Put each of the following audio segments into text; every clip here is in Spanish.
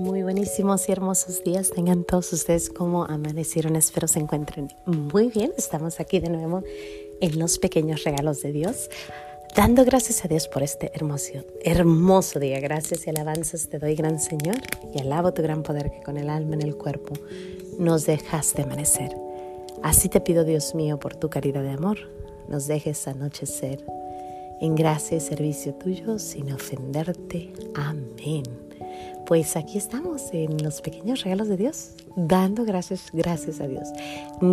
Muy buenísimos y hermosos días tengan todos ustedes como amanecieron. Espero se encuentren muy bien. Estamos aquí de nuevo en los pequeños regalos de Dios, dando gracias a Dios por este hermoso, hermoso día. Gracias y alabanzas te doy, gran Señor, y alabo tu gran poder que con el alma en el cuerpo nos dejaste amanecer. Así te pido, Dios mío, por tu caridad de amor, nos dejes anochecer en gracia y servicio tuyo sin ofenderte. Amén. Pues aquí estamos en los pequeños regalos de Dios, dando gracias, gracias a Dios.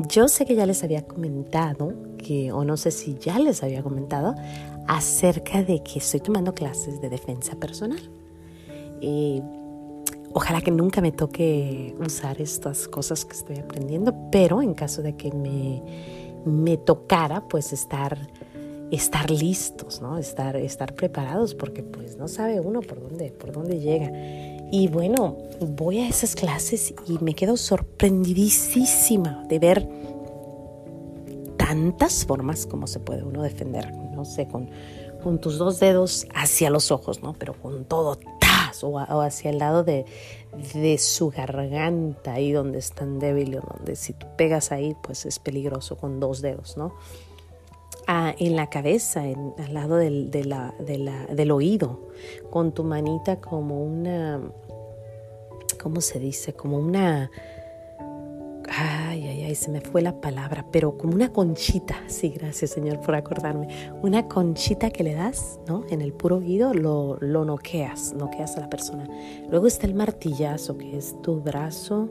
Yo sé que ya les había comentado, que, o no sé si ya les había comentado, acerca de que estoy tomando clases de defensa personal. Y ojalá que nunca me toque usar estas cosas que estoy aprendiendo, pero en caso de que me, me tocara, pues estar estar listos, ¿no? Estar, estar preparados porque pues no sabe uno por dónde, por dónde llega. Y bueno, voy a esas clases y me quedo sorprendidísima de ver tantas formas como se puede uno defender, no sé, con, con tus dos dedos hacia los ojos, ¿no? Pero con todo tas o, hacia el lado de, de, su garganta, ahí donde están débiles, donde si tú pegas ahí, pues es peligroso con dos dedos, ¿no? En la cabeza, al lado del, del oído, con tu manita como una, ¿cómo se dice? Como una, ay, ay, ay, se me fue la palabra, pero como una conchita, sí, gracias Señor por acordarme, una conchita que le das, ¿no? En el puro oído lo, lo noqueas, noqueas a la persona. Luego está el martillazo, que es tu brazo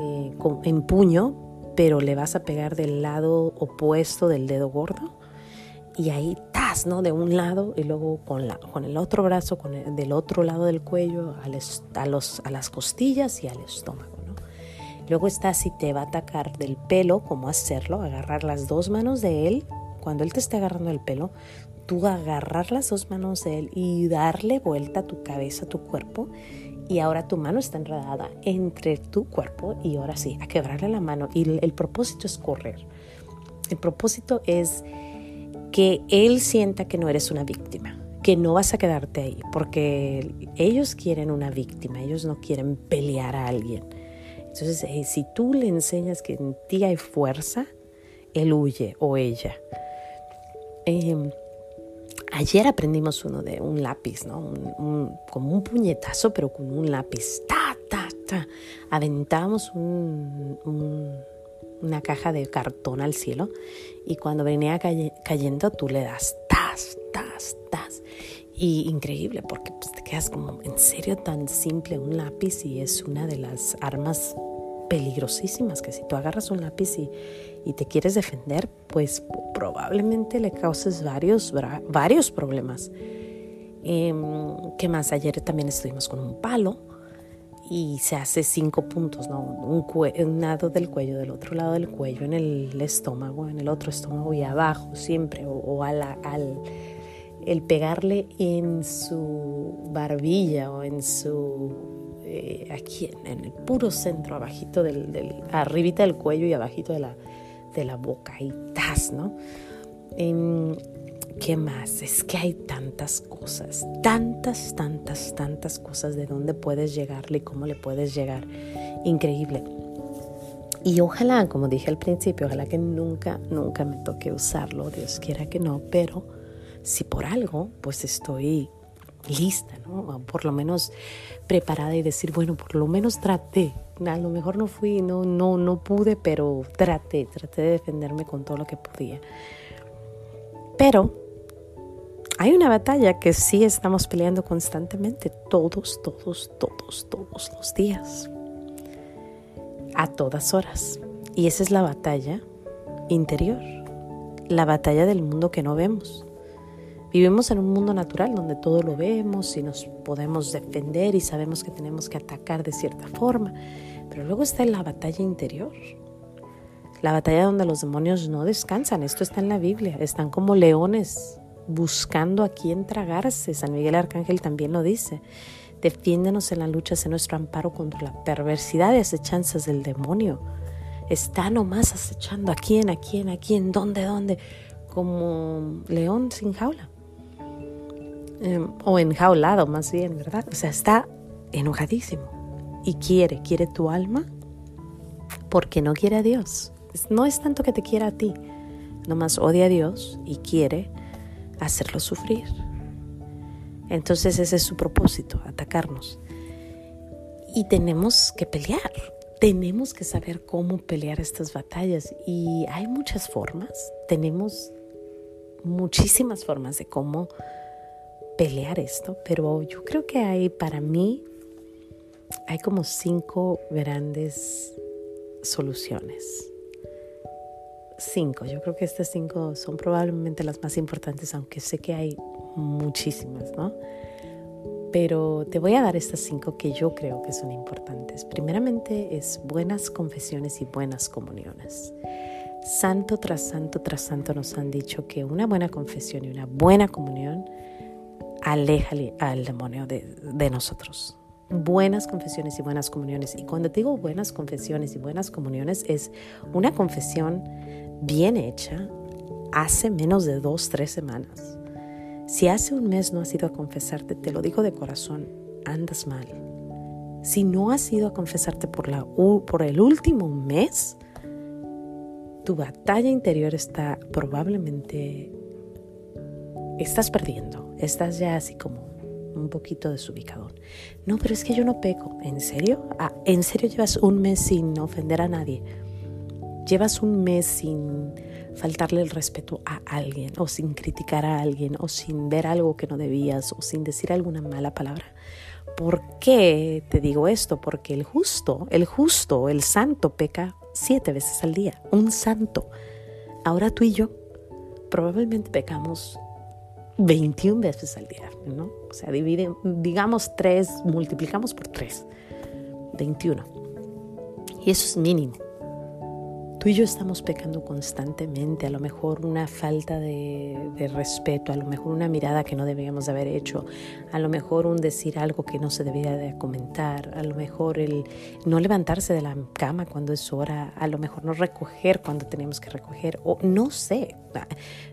eh, en puño, pero le vas a pegar del lado opuesto del dedo gordo y ahí tas, ¿no? De un lado y luego con, la, con el otro brazo, con el, del otro lado del cuello, a, los, a las costillas y al estómago, ¿no? Luego está si te va a atacar del pelo, cómo hacerlo, agarrar las dos manos de él, cuando él te esté agarrando el pelo, tú agarrar las dos manos de él y darle vuelta a tu cabeza, a tu cuerpo y ahora tu mano está enredada entre tu cuerpo y ahora sí, a quebrarle la mano. Y el, propósito es correr. El propósito es que él sienta que no eres una víctima, que no vas a quedarte ahí, porque ellos quieren una víctima, ellos no quieren pelear a alguien. Entonces, eh, si tú le enseñas que en ti hay fuerza, él huye o ella. Eh, Ayer aprendimos uno de un lápiz, ¿no? como un puñetazo, pero con un lápiz. Ta, ta, ta. Aventamos una caja de cartón al cielo y cuando venía cayendo tú le das tas, tas, tas. Y increíble porque pues, te quedas como, ¿en serio tan simple un lápiz? Y es una de las armas peligrosísimas que si tú agarras un lápiz y, y te quieres defender, pues probablemente le causes varios, varios problemas. Em, ¿Qué más? Ayer también estuvimos con un palo y se hace cinco puntos, ¿no? Un, un, lado del cuello, del otro lado del cuello, en el estómago, en el otro estómago y abajo siempre, o, al, el pegarle en su barbilla o en su eh, aquí en, el puro centro, abajito del, del, arribita del cuello y abajito de la, de la boca, y tas, ¿no? Em, ¿Qué más? Es que hay tantas cosas, tantas, tantas, tantas cosas de dónde puedes llegarle y cómo le puedes llegar. Increíble. Y ojalá, como dije al principio, ojalá que nunca, nunca me toque usarlo, Dios quiera que no, pero si por algo, pues estoy lista, ¿no? Por lo menos preparada y decir, bueno, por lo menos traté. A lo mejor no fui, no, no, no pude, pero traté, traté de defenderme con todo lo que podía. Pero hay una batalla que sí estamos peleando constantemente, todos, todos, todos, todos los días, a todas horas. Y esa es la batalla interior, la batalla del mundo que no vemos. Vivimos en un mundo natural donde todo lo vemos y nos podemos defender y sabemos que tenemos que atacar de cierta forma, pero luego está la batalla interior, la batalla donde los demonios no descansan. Esto está en la Biblia, están como leones buscando a quién tragarse. San Miguel Arcángel también lo dice. Defiéndenos en la lucha, sé nuestro amparo contra la perversidad y acechanzas del demonio. Está nomás acechando a quién, a quién, a quién, dónde, dónde, como león sin jaula. Em, o enjaulado más bien, ¿verdad? O sea, está enojadísimo. y quiere, quiere tu alma, porque no quiere a Dios. No es tanto que te quiera a ti, nomás odia a Dios y quiere hacerlo sufrir. Entonces ese es su propósito, atacarnos. Y tenemos que pelear, tenemos que saber cómo pelear estas batallas. Y hay muchas formas, tenemos muchísimas formas de cómo pelear esto, pero yo creo que hay para mí, hay como cinco grandes soluciones. Cinco, yo creo que estas cinco son probablemente las más importantes, aunque sé que hay muchísimas, ¿no? Pero te voy a dar estas cinco que yo creo que son importantes. Primeramente es buenas confesiones y buenas comuniones. Santo tras santo tras santo nos han dicho que una buena confesión y una buena comunión aleja al demonio de, de nosotros. Buenas confesiones y buenas comuniones. Y cuando digo buenas confesiones y buenas comuniones es una confesión bien hecha hace menos de dos, tres semanas si hace un mes no has ido a confesarte, te lo digo de corazón, andas mal. Si no has ido a confesarte por, la, por el último mes, tu batalla interior está probablemente, estás perdiendo, estás ya así como un poquito desubicado. No, pero es que yo no peco. ¿En serio? Ah, ¿En serio llevas un mes sin ofender a nadie? ¿Llevas un mes sin faltarle el respeto a alguien o sin criticar a alguien o sin ver algo que no debías o sin decir alguna mala palabra. ¿Por qué te digo esto? Porque el justo, el justo, el santo peca siete veces al día, un santo. Ahora tú y yo probablemente pecamos 21 veces al día, ¿no? O sea, divide, digamos tres, multiplicamos por tres, 21. Y eso es mínimo. Tú y yo estamos pecando constantemente, a lo mejor una falta de, respeto, a lo mejor una mirada que no debíamos de haber hecho, a lo mejor un decir algo que no se debía de comentar, a lo mejor el no levantarse de la cama cuando es hora, a lo mejor no recoger cuando tenemos que recoger, o no sé,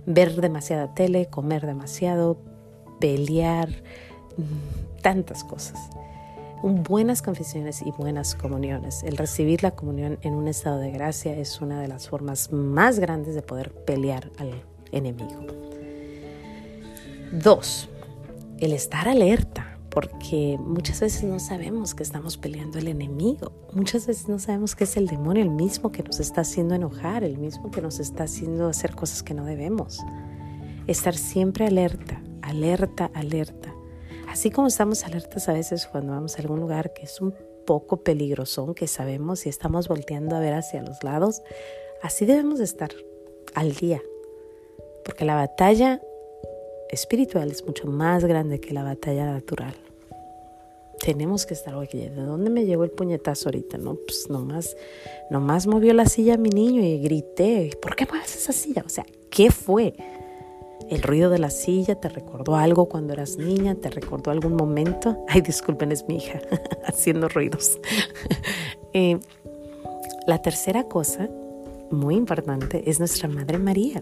ver demasiada tele, comer demasiado, pelear, mm, tantas cosas buenas confesiones y buenas comuniones. El recibir la comunión en un estado de gracia es una de las formas más grandes de poder pelear al enemigo. Dos, el estar alerta, porque muchas veces no sabemos que estamos peleando el enemigo. Muchas veces no sabemos que es el demonio el mismo que nos está haciendo enojar, el mismo que nos está haciendo hacer cosas que no debemos. Estar siempre alerta, alerta, alerta Así como estamos alertas a veces cuando vamos a algún lugar que es un poco peligroso, que sabemos y estamos volteando a ver hacia los lados, así debemos estar al día. Porque la batalla espiritual es mucho más grande que la batalla natural. Tenemos que estar, oye, ¿de dónde me llegó el puñetazo ahorita? No, pues nomás, nomás movió la silla mi niño y grité, ¿por qué mueves esa silla? O sea, ¿qué fue? El ruido de la silla te recordó algo cuando eras niña, te recordó algún momento. Ay, disculpen, es mi hija haciendo ruidos. Eh, la tercera cosa, muy importante, es nuestra Madre María.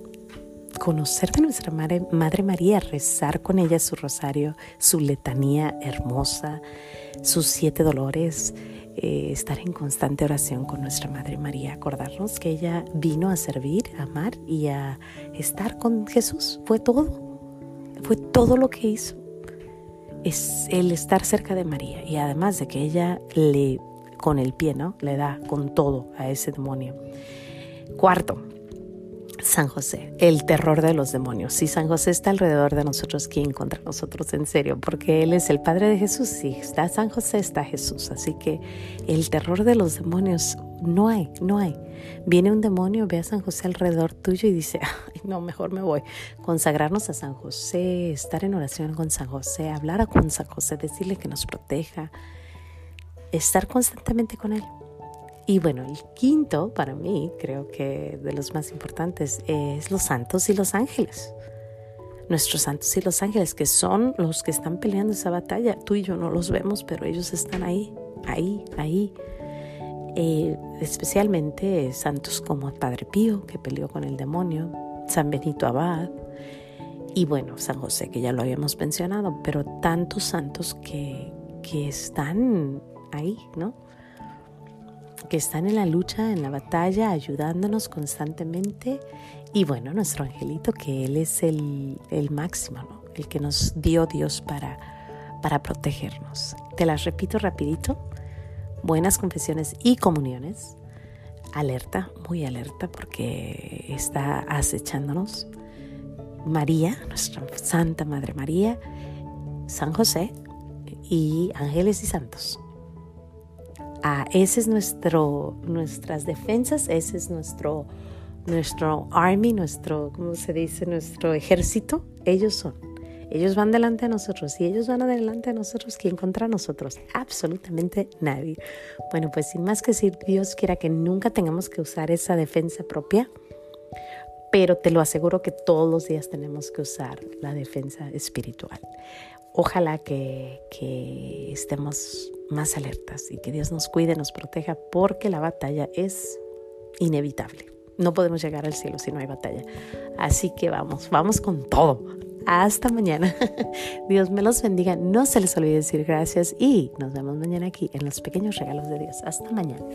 Conocer de nuestra Madre, Madre María, rezar con ella su rosario, su letanía hermosa, sus siete dolores, eh, estar en constante oración con nuestra Madre María, acordarnos que ella vino a servir, a amar y a estar con Jesús. Fue todo, fue todo lo que hizo. Es el estar cerca de María y además de que ella le, con el pie, ¿no? Le da con todo a ese demonio. Cuarto, San José, el terror de los demonios. Si San José está alrededor de nosotros, ¿quién contra nosotros en serio? Porque Él es el Padre de Jesús. Si está San José, está Jesús. Así que el terror de los demonios no hay, no hay. Viene un demonio, ve a San José alrededor tuyo y dice, Ay, no, mejor me voy. Consagrarnos a San José, estar en oración con San José, hablar con San José, decirle que nos proteja, estar constantemente con Él. Y bueno, el quinto para mí, creo que de los más importantes, es los santos y los ángeles. Nuestros santos y los ángeles, que son los que están peleando esa batalla. Tú y yo no los vemos, pero ellos están ahí, ahí, ahí. Eh, especialmente santos como Padre Pío, que peleó con el demonio, San Benito Abad, y bueno, San José, que ya lo habíamos mencionado, pero tantos santos que, que están ahí, ¿no? Que están en la lucha, en la batalla, ayudándonos constantemente. Y bueno, nuestro angelito, que Él es el, el máximo, ¿no? El que nos dio Dios para, para protegernos. Te las repito rapidito. Buenas confesiones y comuniones. Alerta, muy alerta, porque está acechándonos. María, nuestra Santa Madre María, San José y ángeles y santos. Ah, ese es nuestro, nuestras defensas, ese es nuestro, nuestro army, nuestro, ¿cómo se dice? Nuestro ejército. Ellos son. Ellos van delante de nosotros y ellos van adelante de nosotros. ¿Quién contra nosotros? Absolutamente nadie. Bueno, pues sin más que decir, Dios quiera que nunca tengamos que usar esa defensa propia pero te lo aseguro que todos los días tenemos que usar la defensa espiritual. Ojalá que, que, estemos más alertas y que Dios nos cuide, nos proteja, porque la batalla es inevitable. No podemos llegar al cielo si no hay batalla. Así que vamos, vamos con todo. Hasta mañana. Dios me los bendiga. No se les olvide decir gracias y nos vemos mañana aquí en los pequeños regalos de Dios. Hasta mañana.